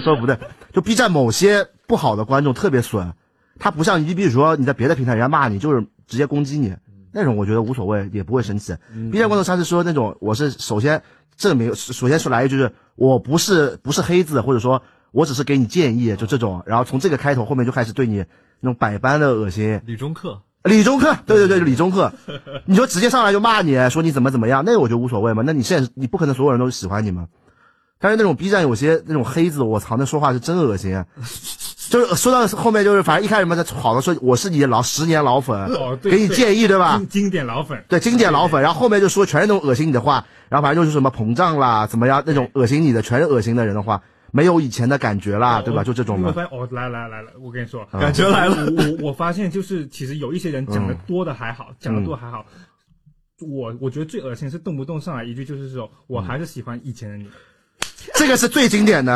说不对，就 B 站某些不好的观众特别损，他不像你，比如说你在别的平台人家骂你，就是直接攻击你，那种我觉得无所谓，也不会生气。B 站观众他是说那种，我是首先证明，首先说来一句是，我不是不是黑子，或者说我只是给你建议，就这种，然后从这个开头后面就开始对你那种百般的恶心。李中克，李中克，对对对，李中克，你说直接上来就骂你说你怎么怎么样，那我觉得无所谓嘛。那你现在你不可能所有人都喜欢你嘛。但是那种 B 站有些那种黑子，我操，那说话是真恶心啊！就是说到后面，就是反正一开始嘛，他好的说我是你的老十年老粉，哦，对给你建议对吧？经经典老粉，对，经典老粉，然后后面就说全是那种恶心你的话，然后反正就是什么膨胀啦，怎么样那种恶心你的，全是恶心的人的话，没有以前的感觉啦，对吧？就这种的。我发现哦，来来来了，我跟你说，感觉来了。我我我发现就是其实有一些人讲的多的还好，讲的多还好。我我觉得最恶心是动不动上来一句就是说，我还是喜欢以前的你。这个是最经典的。